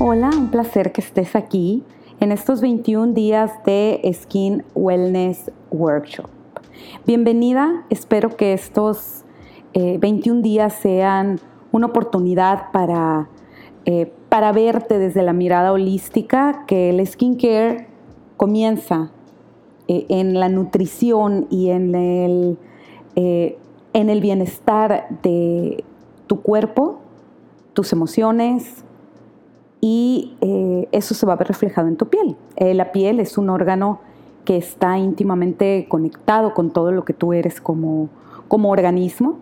Hola, un placer que estés aquí en estos 21 días de Skin Wellness Workshop. Bienvenida, espero que estos 21 eh, días sean una oportunidad para, eh, para verte desde la mirada holística, que el skincare comienza eh, en la nutrición y en el, en el bienestar de tu cuerpo, tus emociones, eh, eso se va a ver reflejado en tu piel. Eh, la piel es un órgano que está íntimamente conectado con todo lo que tú eres como, como organismo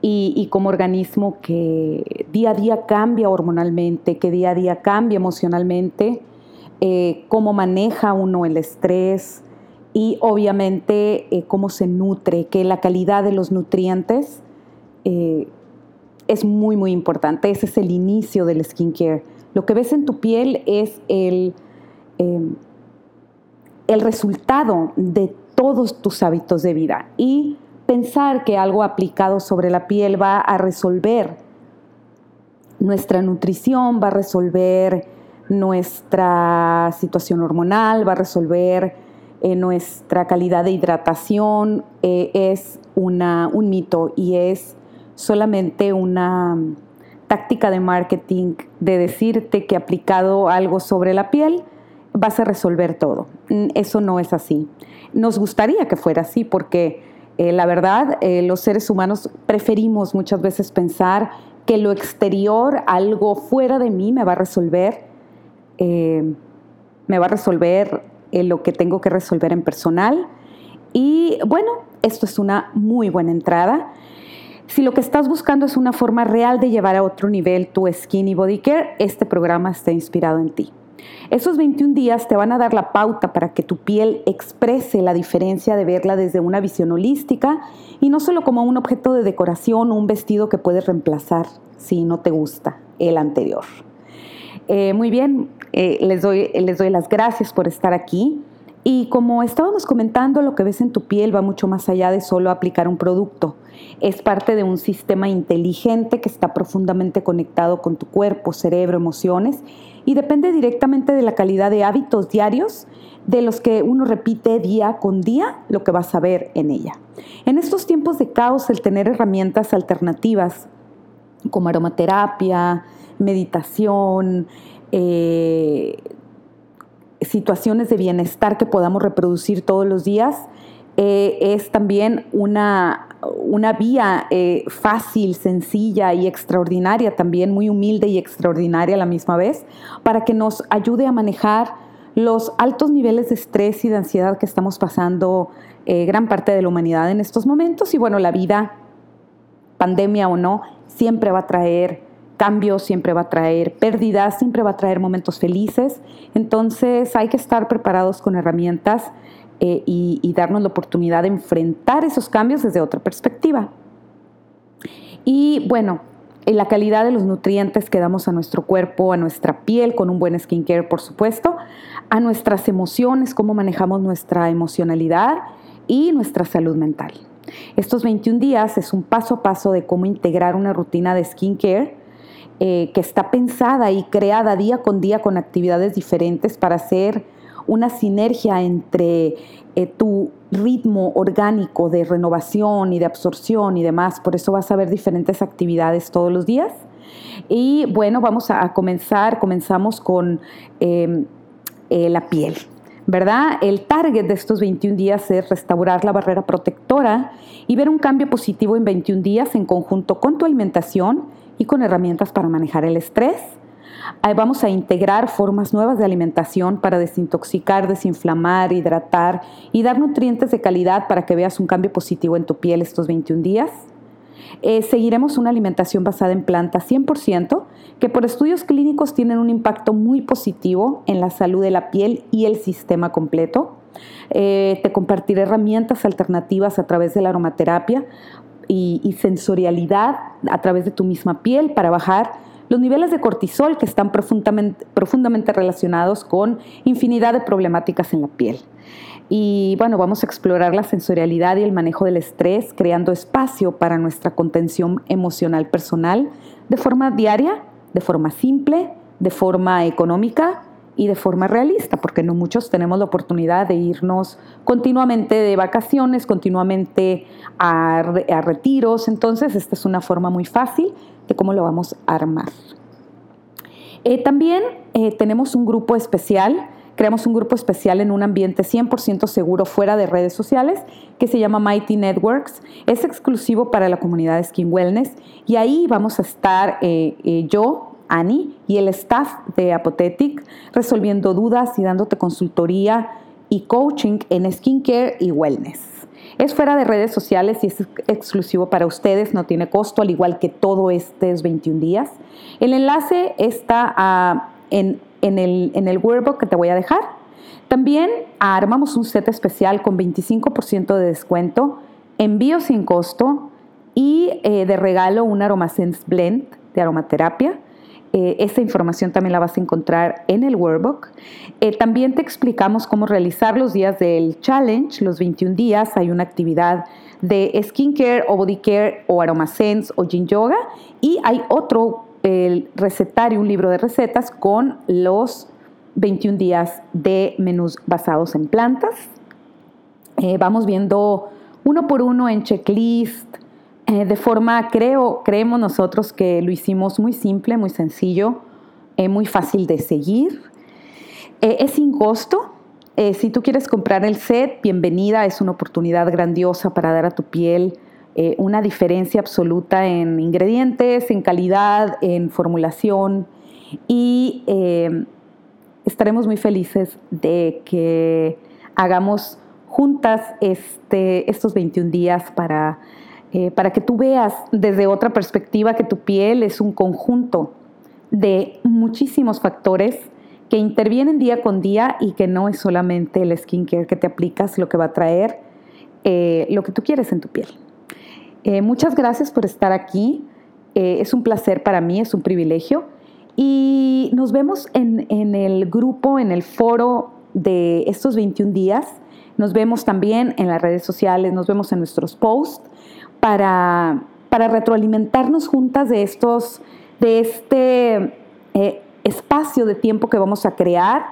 y, como organismo que día a día cambia hormonalmente, que día a día cambia emocionalmente, eh, cómo maneja uno el estrés y obviamente cómo se nutre, que la calidad de los nutrientes es muy, muy importante. Ese es el inicio del skincare lo que ves en tu piel es el, em, el resultado de todos tus hábitos de vida. Y pensar que algo aplicado sobre la piel va a resolver nuestra nutrición, va a resolver nuestra situación hormonal, va a resolver eh, nuestra calidad de hidratación, eh, es una, un mito y es solamente una táctica de marketing de decirte que aplicado algo sobre la piel vas a resolver todo. Mm, eso no es así. Nos gustaría que fuera así porque eh, la verdad eh, los seres humanos preferimos muchas veces pensar que lo exterior, algo fuera de mí me va a resolver, eh, me va a resolver lo que tengo que resolver en personal. Y bueno, esto es una muy buena entrada. Si lo que estás buscando es una forma real de llevar a otro nivel tu skin y body care, este programa está inspirado en ti. Esos 21 días te van a dar la pauta para que tu piel exprese la diferencia de verla desde una visión holística y no solo como un objeto de decoración o un vestido que puedes reemplazar si no te gusta el anterior. Eh, muy bien, eh, les, doy, les doy las gracias por estar aquí. Y como estábamos comentando, lo que ves en tu piel va mucho más allá de solo aplicar un producto. Es parte de un sistema inteligente que está profundamente conectado con tu cuerpo, cerebro, emociones y depende directamente de la calidad de hábitos diarios de los que uno repite día con día lo que vas a ver en ella. En estos tiempos de caos, el tener herramientas alternativas como aromaterapia, meditación, eh, situaciones de bienestar que podamos reproducir todos los días, eh, es también una, una vía eh, fácil, sencilla y extraordinaria, también muy humilde y extraordinaria a la misma vez, para que nos ayude a manejar los altos niveles de estrés y de ansiedad que estamos pasando eh, gran parte de la humanidad en estos momentos. Y bueno, la vida, pandemia o no, siempre va a traer cambios, siempre va a traer pérdidas, siempre va a traer momentos felices. Entonces hay que estar preparados con herramientas eh, y, darnos la oportunidad de enfrentar esos cambios desde otra perspectiva. Y bueno, la calidad de los nutrientes que damos a nuestro cuerpo, a nuestra piel, con un buen skincare, por supuesto, a nuestras emociones, cómo manejamos nuestra emocionalidad y nuestra salud mental. Estos 21 días es un paso a paso de cómo integrar una rutina de skincare eh, que está pensada y creada día con día con actividades diferentes para hacer una sinergia entre eh, tu ritmo orgánico de renovación y de absorción y demás. Por eso vas a ver diferentes actividades todos los días. Y bueno, vamos a, comenzar. Comenzamos con em, eh, la piel. ¿verdad? El target de estos 21 días es restaurar la barrera protectora y ver un cambio positivo en 21 días en conjunto con tu alimentación y con herramientas para manejar el estrés. Ahí vamos a integrar formas nuevas de alimentación para desintoxicar, desinflamar, hidratar y dar nutrientes de calidad para que veas un cambio positivo en tu piel estos 21 días. Eh, seguiremos una alimentación basada en plantas 100%, que por estudios clínicos tienen un impacto muy positivo en la salud de la piel y el sistema completo. Eh, te compartiré herramientas alternativas a través de la aromaterapia y, sensorialidad a través de tu misma piel para bajar los niveles de cortisol que están profundamente, profundamente relacionados con infinidad de problemáticas en la piel. Y bueno, vamos a explorar la sensorialidad y el manejo del estrés, creando espacio para nuestra contención emocional personal de forma diaria, de forma simple, de forma económica y de forma realista, porque no muchos tenemos la oportunidad de irnos continuamente de vacaciones, continuamente a, retiros. Entonces, esta es una forma muy fácil de cómo lo vamos a armar. Eh, también eh, tenemos un grupo especial, creamos un grupo especial en un ambiente 100% seguro fuera de redes sociales que se llama Mighty Networks. Es exclusivo para la comunidad de Skin Wellness y ahí vamos a estar eh, yo, Annie y el staff de Apothetic resolviendo dudas y dándote consultoría y coaching en skincare y wellness. Es fuera de redes sociales y es exclusivo para ustedes, no tiene costo, al igual que todo este es 21 días. El enlace está ah, en, el, en el workbook que te voy a dejar. También armamos un set especial con 25% de descuento, envío sin costo y eh, de regalo un Aromasense Blend de aromaterapia eh, esa información también la vas a encontrar en el workbook. Eh, también te explicamos cómo realizar los días del challenge, los 21 días. Hay una actividad de skincare o body care o aromasense o yin yoga. Y hay otro el recetario, un libro de recetas con los 21 días de menús basados en plantas. Eh, vamos viendo uno por uno en checklist, eh, de forma, creo, creemos nosotros que lo hicimos muy simple, muy sencillo, eh, muy fácil de seguir. Eh, es sin costo. si tú quieres comprar el set, bienvenida, es una oportunidad grandiosa para dar a tu piel una diferencia absoluta en ingredientes, en calidad, en formulación y estaremos muy felices de que hagamos juntas este, estos 21 días para eh, para que tú veas desde otra perspectiva que tu piel es un conjunto de muchísimos factores que intervienen día con día y que no es solamente el skincare que te aplicas lo que va a traer eh, lo que tú quieres en tu piel. Eh, muchas gracias por estar aquí. es un placer para mí, es un privilegio. Y nos vemos en, en el grupo, en el foro de estos 21 días. Nos vemos también en las redes sociales, nos vemos en nuestros posts para, retroalimentarnos juntas de, estos, de este eh, espacio de tiempo que vamos a crear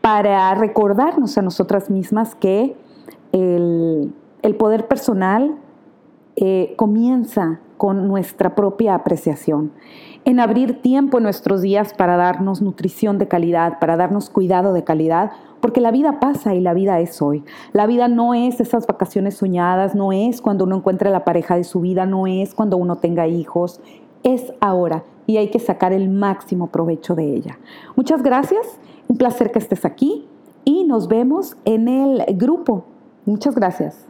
para recordarnos a nosotras mismas que el, poder personal eh, comienza con nuestra propia apreciación, en abrir tiempo en nuestros días para darnos nutrición de calidad, para darnos cuidado de calidad, porque la vida pasa y la vida es hoy. La vida no es esas vacaciones soñadas, no es cuando uno encuentre la pareja de su vida, no es cuando uno tenga hijos, es ahora y hay que sacar el máximo provecho de ella. Muchas gracias, un placer que estés aquí y nos vemos en el grupo. Muchas gracias.